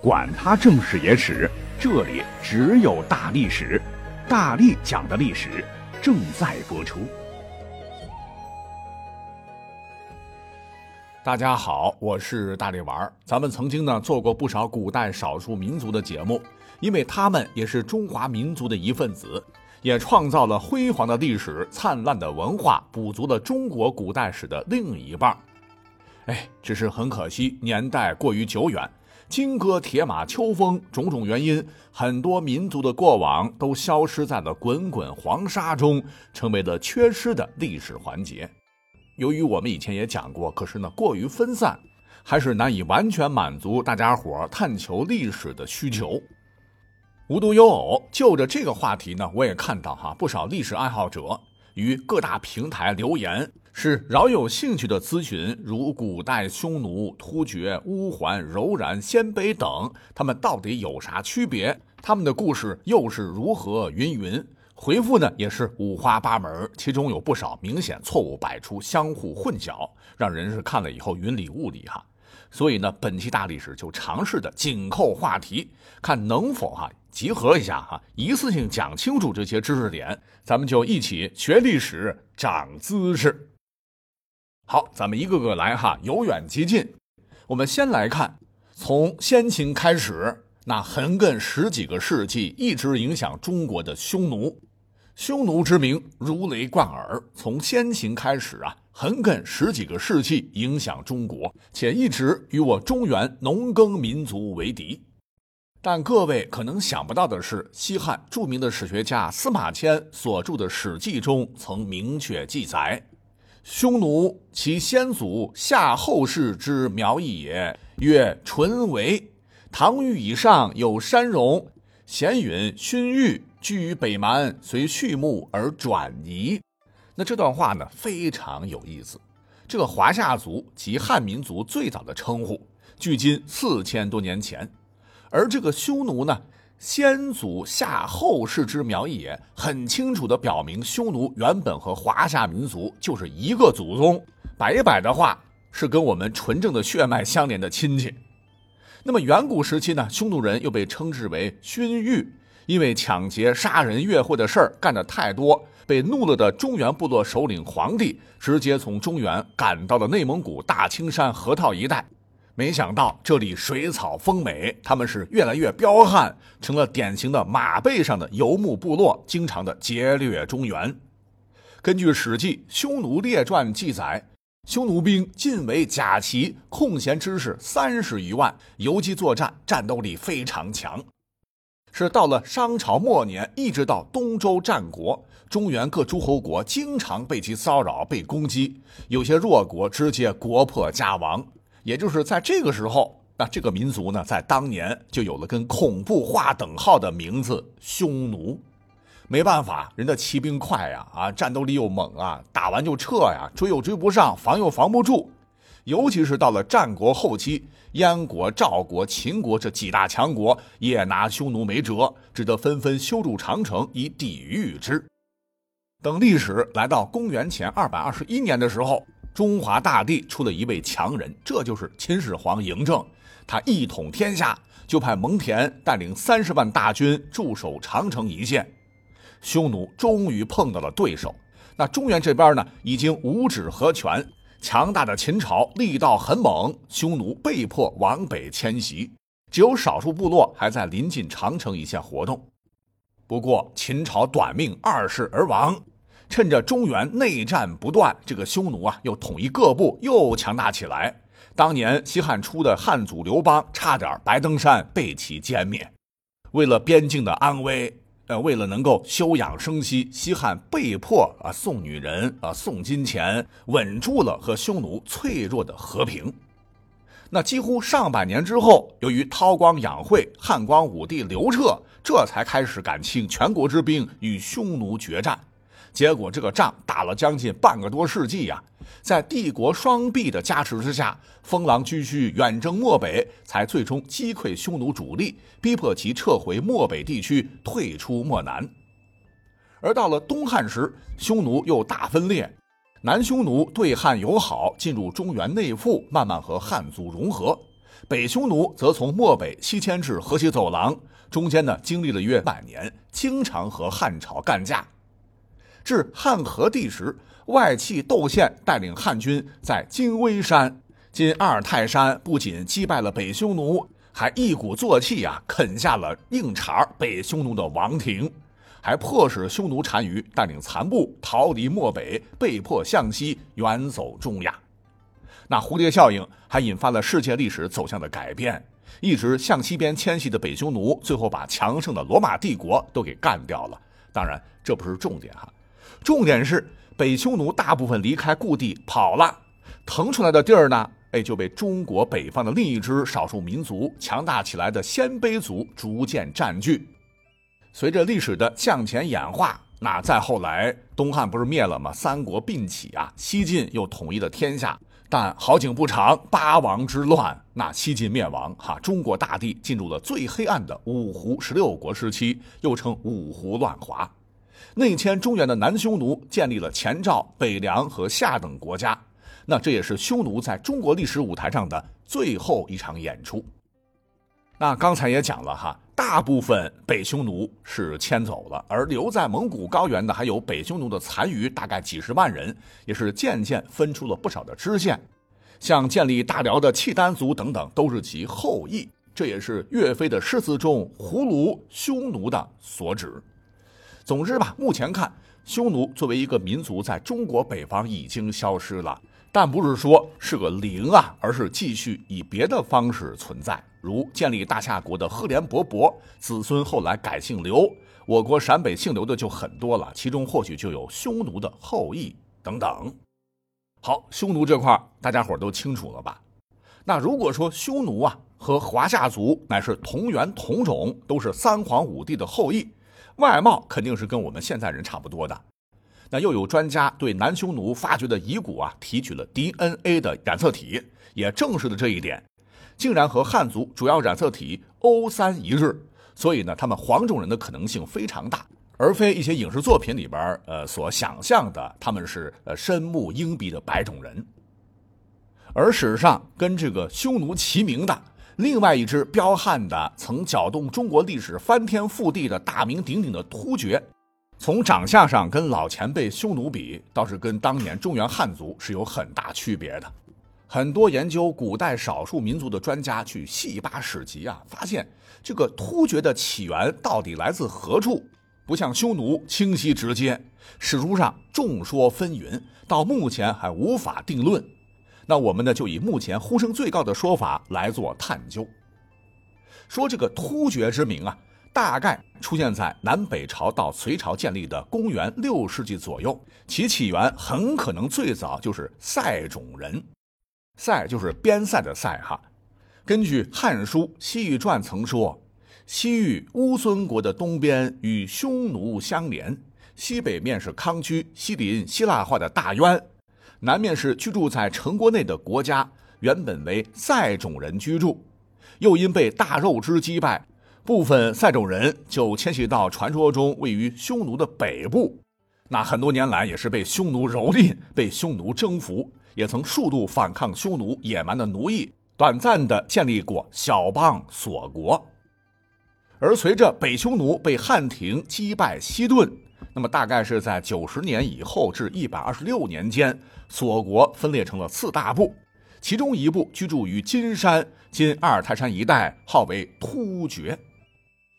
管他正史野史，这里只有大历史，大力讲的历史正在播出。大家好，我是大力丸儿。咱们曾经呢做过不少古代少数民族的节目，因为他们也是中华民族的一份子，也创造了辉煌的历史、灿烂的文化，补足了中国古代史的另一半。哎，只是很可惜，年代过于久远。金戈铁马秋风，种种原因，很多民族的过往都消失在了滚滚黄沙中，成为了缺失的历史环节。由于我们以前也讲过，可是呢过于分散，还是难以完全满足大家伙探求历史的需求。无独有偶，就着这个话题呢，我也看到哈不少历史爱好者于各大平台留言。是饶有兴趣的咨询，如古代匈奴、突厥、乌桓、柔然、鲜卑等，他们到底有啥区别？他们的故事又是如何？云云回复呢，也是五花八门，其中有不少明显错误百出，相互混淆，让人是看了以后云里雾里哈。所以呢，本期大历史就尝试的紧扣话题，看能否哈集合一下哈，一次性讲清楚这些知识点，咱们就一起学历史，长姿势。好，咱们一个个来哈，由远及近。我们先来看，从先秦开始，那横亘十几个世纪，一直影响中国的匈奴。匈奴之名如雷贯耳，从先秦开始啊，横亘十几个世纪，影响中国，且一直与我中原农耕民族为敌。但各位可能想不到的是，西汉著名的史学家司马迁所著的《史记》中曾明确记载。匈奴，其先祖夏后氏之苗裔也，曰淳为。唐虞以上有山戎、咸允、勋玉，居于北蛮，随畜牧而转移。那这段话呢，非常有意思。这个华夏族即汉民族最早的称呼，距今四千多年前，而这个匈奴呢？先祖夏后氏之苗裔也，很清楚地表明，匈奴原本和华夏民族就是一个祖宗，白白的话是跟我们纯正的血脉相连的亲戚。那么远古时期呢，匈奴人又被称之为勋域，因为抢劫、杀人越货的事儿干得太多，被怒了的中原部落首领皇帝直接从中原赶到了内蒙古大青山河套一带。没想到这里水草丰美，他们是越来越彪悍，成了典型的马背上的游牧部落，经常的劫掠中原。根据《史记·匈奴列传》记载，匈奴兵尽为甲骑，空闲之士三十余万，游击作战，战斗力非常强。是到了商朝末年，一直到东周战国，中原各诸侯国经常被其骚扰、被攻击，有些弱国直接国破家亡。也就是在这个时候，那这个民族呢，在当年就有了跟恐怖划等号的名字——匈奴。没办法，人的骑兵快呀，啊，战斗力又猛啊，打完就撤呀，追又追不上，防又防不住。尤其是到了战国后期，燕国、赵国、秦国这几大强国也拿匈奴没辙，只得纷纷修筑长城以抵御之。等历史来到公元前二百二十一年的时候。中华大地出了一位强人，这就是秦始皇嬴政。他一统天下，就派蒙恬带领三十万大军驻守长城一线。匈奴终于碰到了对手。那中原这边呢，已经五指合拳，强大的秦朝力道很猛，匈奴被迫往北迁徙，只有少数部落还在临近长城一线活动。不过秦朝短命，二世而亡。趁着中原内战不断，这个匈奴啊又统一各部，又强大起来。当年西汉初的汉祖刘邦差点白登山被其歼灭。为了边境的安危，呃，为了能够休养生息，西汉被迫啊送女人啊送金钱，稳住了和匈奴脆弱的和平。那几乎上百年之后，由于韬光养晦，汉光武帝刘彻这才开始敢倾全国之兵与匈奴决战。结果这个仗打了将近半个多世纪呀，在帝国双臂的加持之下，封狼居胥远征漠北，才最终击溃匈奴主力，逼迫其撤回漠北地区，退出漠南。而到了东汉时，匈奴又大分裂，南匈奴对汉友好，进入中原内附，慢慢和汉族融合；北匈奴则从漠北西迁至河西走廊，中间呢经历了约百年，经常和汉朝干架。至汉和帝时，外戚窦宪带领汉军在金微山（今阿尔泰山）不仅击败了北匈奴，还一鼓作气啊啃下了硬茬北匈奴的王庭，还迫使匈奴单于带领残部逃离漠北，被迫向西远走中亚。那蝴蝶效应还引发了世界历史走向的改变，一直向西边迁徙的北匈奴，最后把强盛的罗马帝国都给干掉了。当然，这不是重点哈。重点是北匈奴大部分离开故地跑了，腾出来的地儿呢，哎，就被中国北方的另一支少数民族强大起来的鲜卑族逐渐占据。随着历史的向前演化，那再后来东汉不是灭了吗？三国并起啊，西晋又统一了天下。但好景不长，八王之乱，那西晋灭亡，哈，中国大地进入了最黑暗的五胡十六国时期，又称五胡乱华。内迁中原的南匈奴建立了前赵、北凉和夏等国家，那这也是匈奴在中国历史舞台上的最后一场演出。那刚才也讲了哈，大部分北匈奴是迁走了，而留在蒙古高原的还有北匈奴的残余，大概几十万人，也是渐渐分出了不少的支线，像建立大辽的契丹族等等，都是其后裔。这也是岳飞的诗词中“胡虏匈奴”的所指。总之吧，目前看，匈奴作为一个民族，在中国北方已经消失了，但不是说是个零啊，而是继续以别的方式存在，如建立大夏国的赫连勃勃子孙后来改姓刘，我国陕北姓刘的就很多了，其中或许就有匈奴的后裔等等。好，匈奴这块大家伙都清楚了吧？那如果说匈奴啊和华夏族乃是同源同种，都是三皇五帝的后裔。外貌肯定是跟我们现在人差不多的，那又有专家对南匈奴发掘的遗骨啊提取了 DNA 的染色体，也证实了这一点，竟然和汉族主要染色体 O 三一致，所以呢，他们黄种人的可能性非常大，而非一些影视作品里边呃所想象的他们是呃深目鹰鼻的白种人。而史上跟这个匈奴齐名的。另外一支彪悍的、曾搅动中国历史翻天覆地的大名鼎鼎的突厥，从长相上跟老前辈匈奴比，倒是跟当年中原汉族是有很大区别的。很多研究古代少数民族的专家去细扒史籍啊，发现这个突厥的起源到底来自何处，不像匈奴清晰直接，史书上众说纷纭，到目前还无法定论。那我们呢，就以目前呼声最高的说法来做探究。说这个突厥之名啊，大概出现在南北朝到隋朝建立的公元六世纪左右，其起源很可能最早就是塞种人。塞就是边塞的塞哈。根据《汉书·西域传》曾说，西域乌孙国的东边与匈奴相连，西北面是康居，西邻希腊化的大渊。南面是居住在城国内的国家，原本为塞种人居住，又因被大肉之击败，部分塞种人就迁徙到传说中位于匈奴的北部。那很多年来也是被匈奴蹂躏，被匈奴征服，也曾数度反抗匈奴野蛮的奴役，短暂的建立过小邦锁国。而随着北匈奴被汉廷击败西遁，那么大概是在九十年以后至一百二十六年间。锁国分裂成了四大部，其中一部居住于金山（今阿尔泰山一带），号为突厥。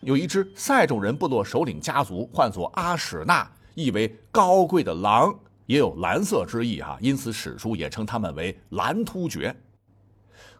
有一支塞种人部落首领家族，唤作阿史那，意为高贵的狼，也有蓝色之意啊，因此史书也称他们为蓝突厥。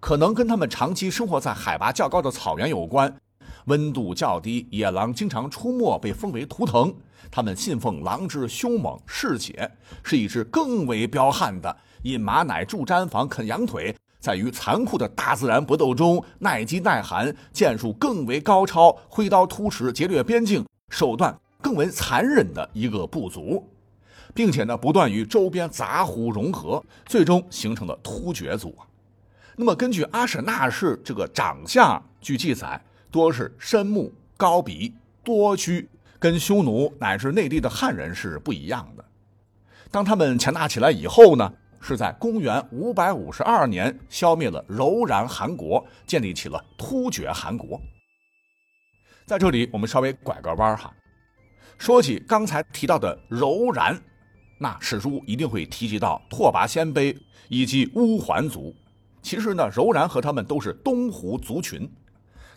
可能跟他们长期生活在海拔较高的草原有关。温度较低，野狼经常出没，被封为图腾。他们信奉狼之凶猛嗜血，是一支更为彪悍的，饮马奶、住毡房、啃羊腿，在与残酷的大自然搏斗中耐饥耐寒，剑术更为高超，挥刀突齿，劫掠边境，手段更为残忍的一个部族，并且呢，不断与周边杂胡融合，最终形成了突厥族。那么，根据阿史那氏这个长相，据记载。多是深目、高鼻、多须，跟匈奴乃至内地的汉人是不一样的。当他们强大起来以后呢，是在公元五百五十二年消灭了柔然汗国，建立起了突厥汗国。在这里，我们稍微拐个弯哈，说起刚才提到的柔然，那史书一定会提及到拓跋鲜卑以及乌桓族。其实呢，柔然和他们都是东胡族群，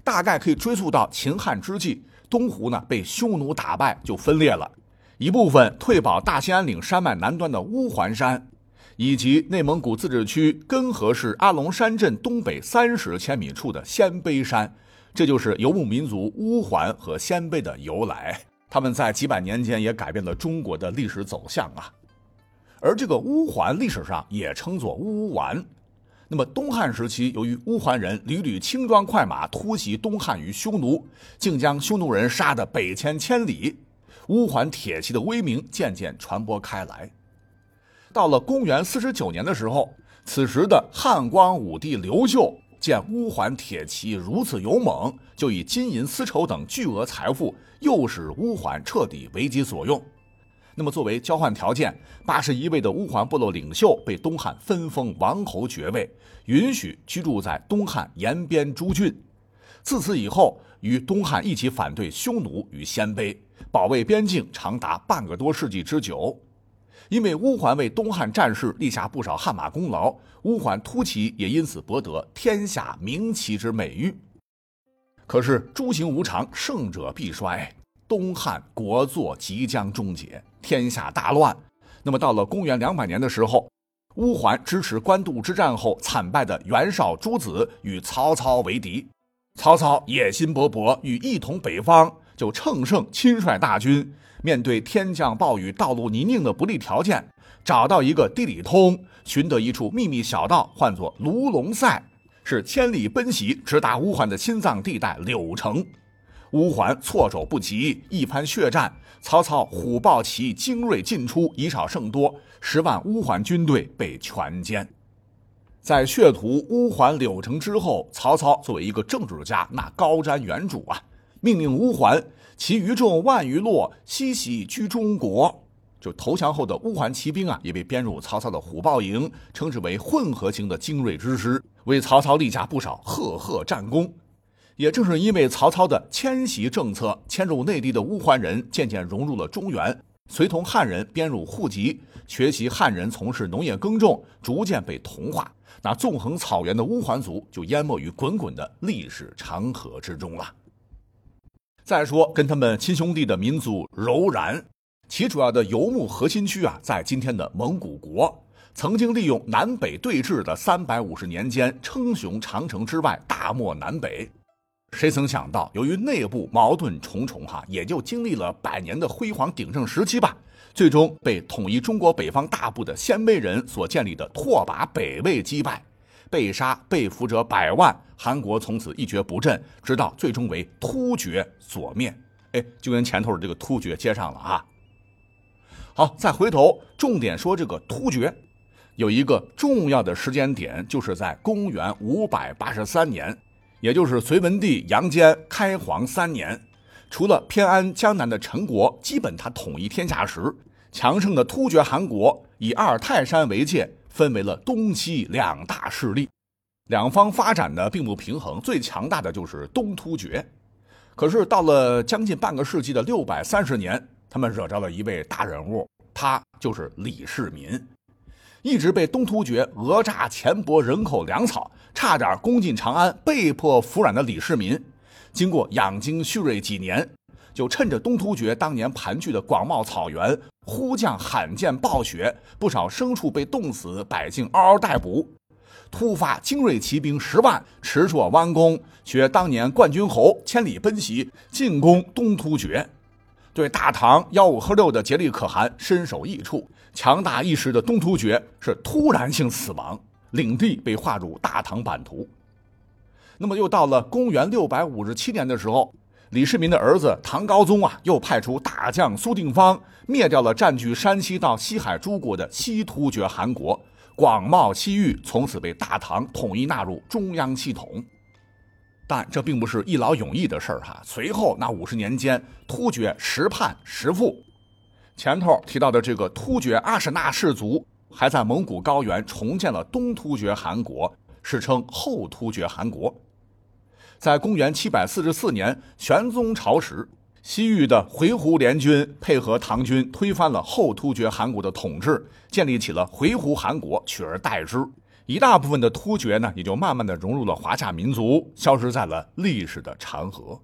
大概可以追溯到秦汉之际，东胡呢被匈奴打败就分裂了，一部分退保大兴安岭山脉南端的乌桓山，以及内蒙古自治区根河市阿龙山镇东北三十千米处的鲜卑山。这就是游牧民族乌桓和鲜卑的由来，他们在几百年间也改变了中国的历史走向啊。而这个乌桓历史上也称作乌丸。那么东汉时期，由于乌桓人屡屡轻装快马突袭东汉与匈奴，竟将匈奴人杀得北迁千里，乌桓铁骑的威名渐渐传播开来。到了公元四十九年的时候，此时的汉光武帝刘秀。见乌桓铁骑如此勇猛，就以金银丝绸等巨额财富，诱使乌桓彻底为己所用。那么，作为交换条件，八十一位的乌桓部落领袖被东汉分封王侯爵位，允许居住在东汉延边诸郡。自此以后，与东汉一起反对匈奴与鲜卑，保卫边境长达半个多世纪之久。因为乌桓为东汉战事立下不少汗马功劳，乌桓突骑也因此博得“天下名骑”之美誉。可是诸行无常，胜者必衰，东汉国祚即将终结，天下大乱。那么到了公元两百年的时候，乌桓支持官渡之战后惨败的袁绍诸子与曹操为敌，曹操野心勃勃，欲一统北方，就乘胜亲率大军。面对天降暴雨、道路泥泞的不利条件，找到一个地理通，寻得一处秘密小道，唤作卢龙塞，是千里奔袭，直达乌桓的心脏地带柳城。乌桓措手不及，一番血战，曹操虎豹骑精锐尽出，以少胜多，十万乌桓军队被全歼。在血屠乌桓柳城之后，曹操作为一个政治家，那高瞻远瞩啊，命令乌桓。其余众万余落，西徙居中国。就投降后的乌桓骑兵啊，也被编入曹操的虎豹营，称之为混合型的精锐之师，为曹操立下不少赫赫战功。也正是因为曹操的迁徙政策，迁入内地的乌桓人渐渐融入了中原，随同汉人编入户籍，学习汉人从事农业耕种，逐渐被同化。那纵横草原的乌桓族就淹没于滚滚的历史长河之中了。再说，跟他们亲兄弟的民族柔然，其主要的游牧核心区啊，在今天的蒙古国。曾经利用南北对峙的三百五十年间，称雄长城之外，大漠南北。谁曾想到，由于内部矛盾重重，哈，也就经历了百年的辉煌鼎盛时期吧，最终被统一中国北方大部的鲜卑人所建立的拓跋北魏击败。被杀被俘者百万，韩国从此一蹶不振，直到最终为突厥所灭。哎，就跟前头的这个突厥接上了啊。好，再回头重点说这个突厥，有一个重要的时间点，就是在公元五百八十三年，也就是隋文帝杨坚开皇三年。除了偏安江南的陈国，基本他统一天下时，强盛的突厥汗国以阿尔泰山为界。分为了东西两大势力，两方发展的并不平衡。最强大的就是东突厥，可是到了将近半个世纪的六百三十年，他们惹着了一位大人物，他就是李世民。一直被东突厥讹诈钱帛、人口粮草，差点攻进长安，被迫服软的李世民，经过养精蓄锐几年。就趁着东突厥当年盘踞的广袤草原，忽降罕见暴雪，不少牲畜被冻死，百姓嗷嗷待哺。突发精锐骑兵十万，驰绰弯弓，学当年冠军侯千里奔袭，进攻东突厥。对大唐吆五喝六的竭力可汗身首异处，强大一时的东突厥是突然性死亡，领地被划入大唐版图。那么又到了公元六百五十七年的时候。李世民的儿子唐高宗啊，又派出大将苏定方，灭掉了占据山西到西海诸国的西突厥汗国，广袤西域从此被大唐统一纳入中央系统。但这并不是一劳永逸的事儿哈。随后那五十年间，突厥时叛时复。前头提到的这个突厥阿史那氏族，还在蒙古高原重建了东突厥汗国，史称后突厥汗国。在公元744年，玄宗朝时，西域的回鹘联军配合唐军推翻了后突厥汗国的统治，建立起了回鹘汗国，取而代之。一大部分的突厥呢，也就慢慢的融入了华夏民族，消失在了历史的长河。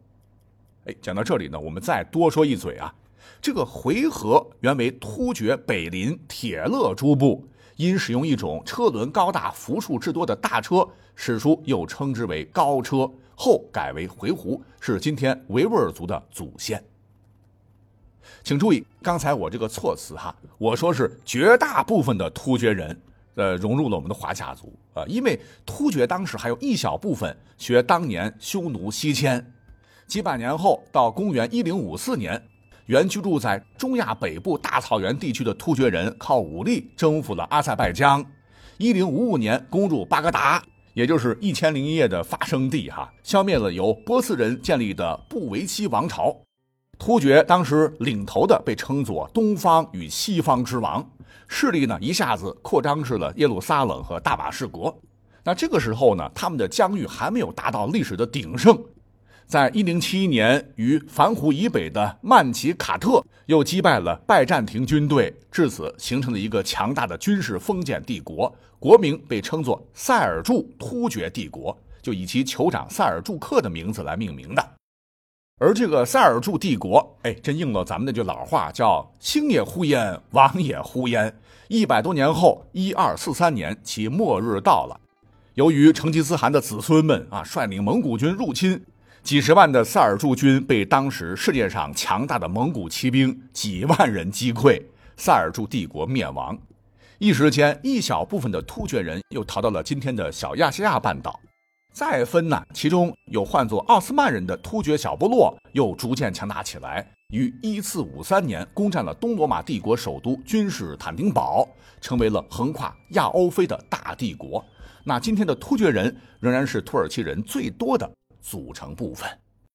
哎，讲到这里呢，我们再多说一嘴啊，这个回纥原为突厥北邻铁勒诸部，因使用一种车轮高大、伏数之多的大车，史书又称之为高车，后改为回鹘，是今天维吾尔族的祖先。请注意，刚才我这个措辞哈，我说是绝大部分的突厥人。呃，融入了我们的华夏族啊，因为突厥当时还有一小部分学当年匈奴西迁，几百年后到公元一零五四年，原居住在中亚北部大草原地区的突厥人靠武力征服了阿塞拜疆，一零五五年攻入巴格达，也就是《一千零一夜》的发生地哈，消灭了由波斯人建立的布维希王朝，突厥当时领头的被称作东方与西方之王。势力呢一下子扩张至了耶路撒冷和大马士革。那这个时候呢，他们的疆域还没有达到历史的鼎盛。在一零七一年，于凡湖以北的曼奇卡特又击败了拜占庭军队，至此形成了一个强大的军事封建帝国，国名被称作塞尔柱突厥帝国，就以其酋长塞尔柱克的名字来命名的。而这个塞尔柱帝国，哎，真应了咱们那句老话，叫“星也呼烟，王也呼烟”。一百多年后，一二四三年，其末日到了。由于成吉思汗的子孙们啊，率领蒙古军入侵，几十万的塞尔柱军被当时世界上强大的蒙古骑兵几万人击溃，塞尔柱帝国灭亡。一时间，一小部分的突厥人又逃到了今天的小亚细亚半岛。再分呢，其中有唤作奥斯曼人的突厥小部落，又逐渐强大起来。于一四五三年攻占了东罗马帝国首都君士坦丁堡，成为了横跨亚欧非的大帝国。那今天的突厥人仍然是土耳其人最多的组成部分。